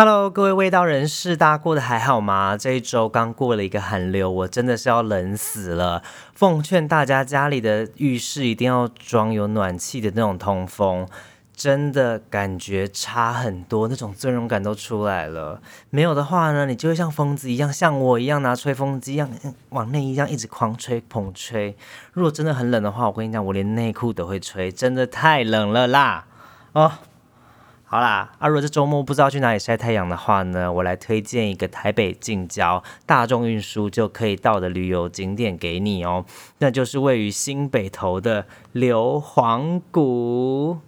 Hello，各位味道人士，大家过得还好吗？这一周刚过了一个寒流，我真的是要冷死了。奉劝大家，家里的浴室一定要装有暖气的那种通风，真的感觉差很多，那种尊荣感都出来了。没有的话呢，你就会像疯子一样，像我一样拿吹风机一样往内衣上一直狂吹猛吹。如果真的很冷的话，我跟你讲，我连内裤都会吹，真的太冷了啦！哦。好啦，啊，如果这周末不知道去哪里晒太阳的话呢，我来推荐一个台北近郊大众运输就可以到的旅游景点给你哦，那就是位于新北投的硫磺谷。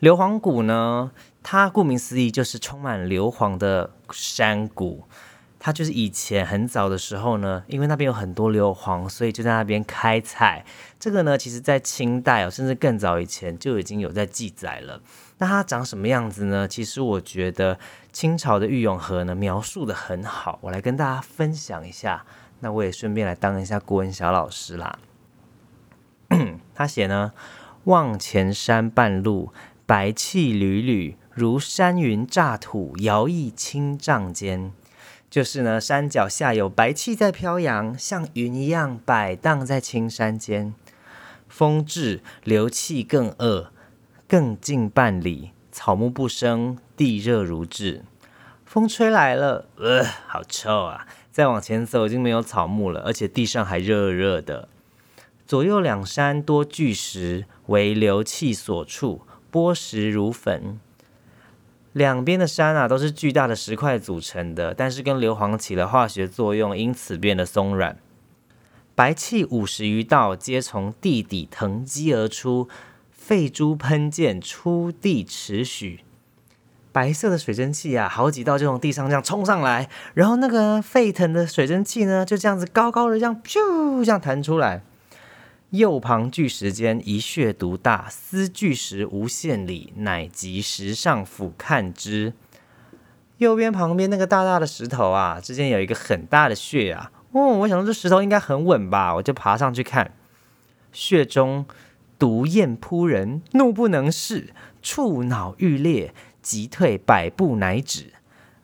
硫磺谷呢，它顾名思义就是充满硫磺的山谷。它就是以前很早的时候呢，因为那边有很多硫磺，所以就在那边开采。这个呢，其实在清代哦，甚至更早以前就已经有在记载了。那它长什么样子呢？其实我觉得清朝的御永河呢描述的很好，我来跟大家分享一下。那我也顺便来当一下国文小老师啦。他写呢：望前山半路，白气缕缕，如山云乍土，摇曳青嶂间。就是呢，山脚下有白气在飘扬，像云一样摆荡在青山间。风至，流气更恶，更近半里，草木不生，地热如炙。风吹来了，呃，好臭啊！再往前走，已经没有草木了，而且地上还热热的。左右两山多巨石，为流气所触，波石如粉。两边的山啊，都是巨大的石块组成的，但是跟硫磺起了化学作用，因此变得松软。白气五十余道，皆从地底腾积而出，沸珠喷溅，出地尺许。白色的水蒸气啊，好几道就从地上这样冲上来，然后那个沸腾的水蒸气呢，就这样子高高的这样噗这样弹出来。右旁巨石间一穴独大，思巨石无限里，乃及石上俯看之。右边旁边那个大大的石头啊，之间有一个很大的穴啊。哦，我想说这石头应该很稳吧，我就爬上去看。穴中毒焰扑人，怒不能视，触脑欲裂，急退百步乃止。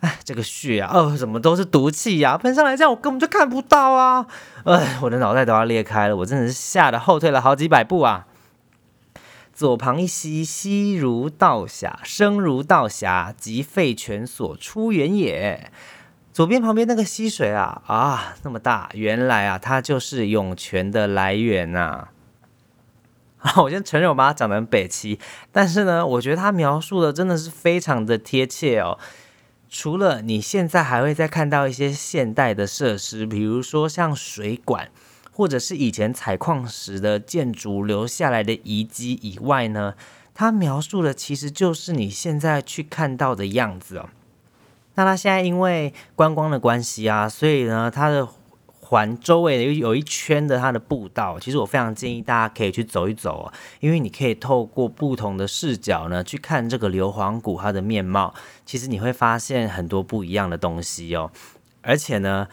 哎，这个血啊，哦，怎么都是毒气呀？喷上来这样，我根本就看不到啊！哎，我的脑袋都要裂开了，我真的是吓得后退了好几百步啊！左旁一溪，溪如道峡，声如道峡，即废泉所出源也。左边旁边那个溪水啊，啊，那么大，原来啊，它就是涌泉的来源呐！啊，我先承认我把它讲成北齐，但是呢，我觉得它描述的真的是非常的贴切哦。除了你现在还会再看到一些现代的设施，比如说像水管，或者是以前采矿时的建筑留下来的遗迹以外呢，它描述的其实就是你现在去看到的样子哦。那它现在因为观光的关系啊，所以呢，它的。环周围有有一圈的它的步道，其实我非常建议大家可以去走一走哦，因为你可以透过不同的视角呢去看这个硫磺谷它的面貌，其实你会发现很多不一样的东西哦，而且呢。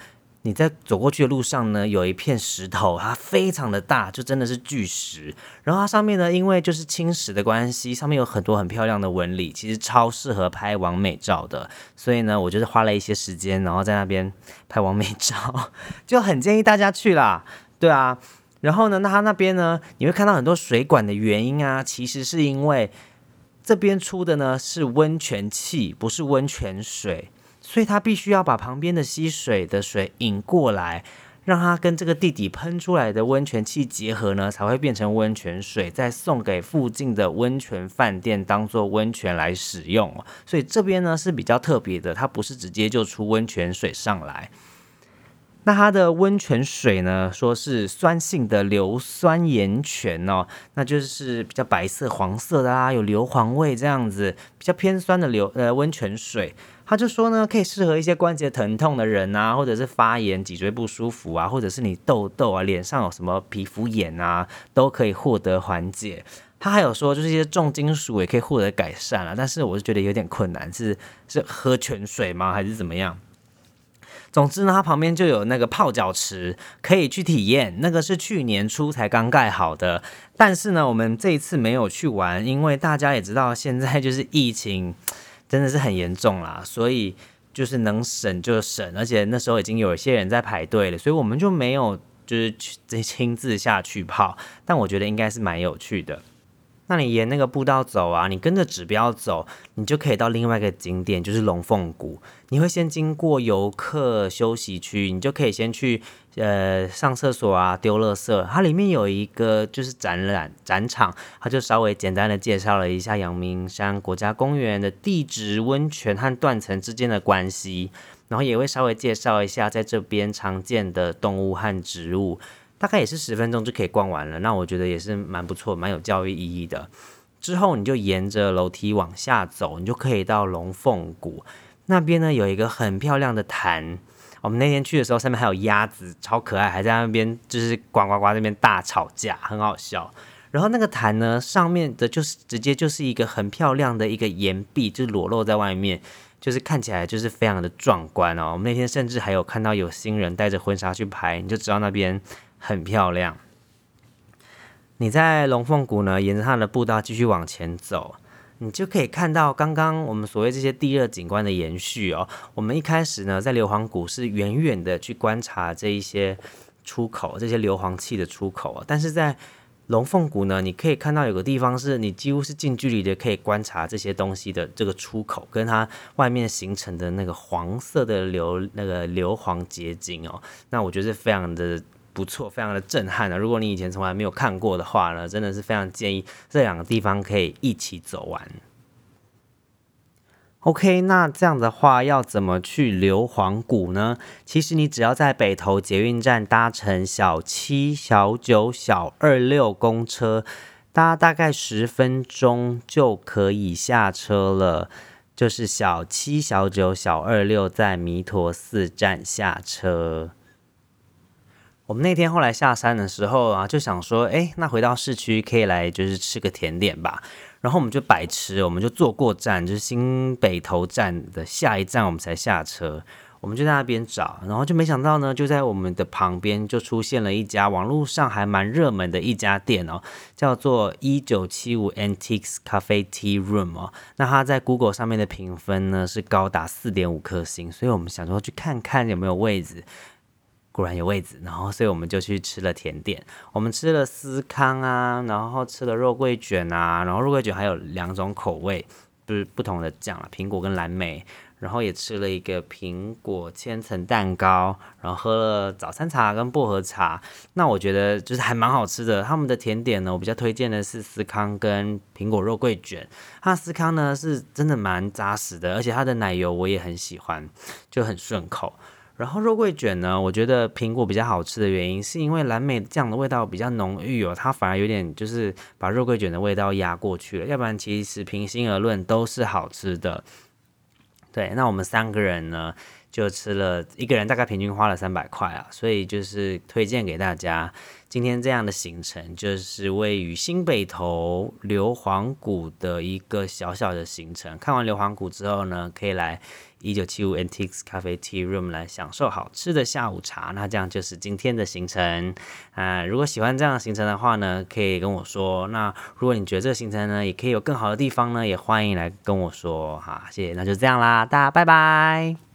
你在走过去的路上呢，有一片石头，它非常的大，就真的是巨石。然后它上面呢，因为就是青石的关系，上面有很多很漂亮的纹理，其实超适合拍完美照的。所以呢，我就是花了一些时间，然后在那边拍完美照，就很建议大家去啦。对啊，然后呢，那它那边呢，你会看到很多水管的原因啊，其实是因为这边出的呢是温泉气，不是温泉水。所以它必须要把旁边的溪水的水引过来，让它跟这个地底喷出来的温泉气结合呢，才会变成温泉水，再送给附近的温泉饭店当做温泉来使用。所以这边呢是比较特别的，它不是直接就出温泉水上来。那它的温泉水呢，说是酸性的硫酸盐泉哦，那就是比较白色、黄色的啊，有硫磺味这样子，比较偏酸的硫呃温泉水。他就说呢，可以适合一些关节疼痛的人啊，或者是发炎、脊椎不舒服啊，或者是你痘痘啊、脸上有什么皮肤炎啊，都可以获得缓解。他还有说，就是一些重金属也可以获得改善啊，但是我是觉得有点困难，是是喝泉水吗，还是怎么样？总之呢，它旁边就有那个泡脚池可以去体验，那个是去年初才刚盖好的，但是呢，我们这一次没有去玩，因为大家也知道现在就是疫情。真的是很严重啦，所以就是能省就省，而且那时候已经有一些人在排队了，所以我们就没有就是去亲自下去泡，但我觉得应该是蛮有趣的。那你沿那个步道走啊，你跟着指标走，你就可以到另外一个景点，就是龙凤谷。你会先经过游客休息区，你就可以先去呃上厕所啊，丢垃圾。它里面有一个就是展览展场，它就稍微简单的介绍了一下阳明山国家公园的地质、温泉和断层之间的关系，然后也会稍微介绍一下在这边常见的动物和植物。大概也是十分钟就可以逛完了，那我觉得也是蛮不错，蛮有教育意义的。之后你就沿着楼梯往下走，你就可以到龙凤谷那边呢，有一个很漂亮的潭。我们那天去的时候，上面还有鸭子，超可爱，还在那边就是呱呱呱那边大吵架，很好笑。然后那个潭呢，上面的就是直接就是一个很漂亮的一个岩壁，就裸露在外面，就是看起来就是非常的壮观哦。我们那天甚至还有看到有新人带着婚纱去拍，你就知道那边。很漂亮。你在龙凤谷呢，沿着它的步道继续往前走，你就可以看到刚刚我们所谓这些地热景观的延续哦。我们一开始呢，在硫磺谷是远远的去观察这一些出口，这些硫磺气的出口但是在龙凤谷呢，你可以看到有个地方是你几乎是近距离的可以观察这些东西的这个出口，跟它外面形成的那个黄色的硫那个硫磺结晶哦。那我觉得是非常的。不错，非常的震撼的。如果你以前从来没有看过的话呢，真的是非常建议这两个地方可以一起走完。OK，那这样的话要怎么去硫磺谷呢？其实你只要在北投捷运站搭乘小七、小九、小二六公车，搭大概十分钟就可以下车了。就是小七、小九、小二六在弥陀寺站下车。我们那天后来下山的时候啊，就想说，哎，那回到市区可以来就是吃个甜点吧。然后我们就白吃，我们就坐过站，就是新北投站的下一站，我们才下车。我们就在那边找，然后就没想到呢，就在我们的旁边就出现了一家网络上还蛮热门的一家店哦，叫做一九七五 Antiques Cafe Tea Room 哦。那它在 Google 上面的评分呢是高达四点五颗星，所以我们想说去看看有没有位置。果然有位置，然后所以我们就去吃了甜点。我们吃了司康啊，然后吃了肉桂卷啊，然后肉桂卷还有两种口味，不是不同的酱啊，苹果跟蓝莓。然后也吃了一个苹果千层蛋糕，然后喝了早餐茶跟薄荷茶。那我觉得就是还蛮好吃的。他们的甜点呢，我比较推荐的是司康跟苹果肉桂卷。它司康呢是真的蛮扎实的，而且它的奶油我也很喜欢，就很顺口。然后肉桂卷呢，我觉得苹果比较好吃的原因，是因为蓝莓酱的味道比较浓郁哦，它反而有点就是把肉桂卷的味道压过去了。要不然其实平心而论都是好吃的。对，那我们三个人呢，就吃了一个人大概平均花了三百块啊，所以就是推荐给大家。今天这样的行程，就是位于新北投硫磺谷的一个小小的行程。看完硫磺谷之后呢，可以来一九七五 Antiques 咖啡 Tea Room 来享受好吃的下午茶。那这样就是今天的行程啊。如果喜欢这样的行程的话呢，可以跟我说。那如果你觉得这个行程呢，也可以有更好的地方呢，也欢迎来跟我说哈。谢谢，那就这样啦，大家拜拜。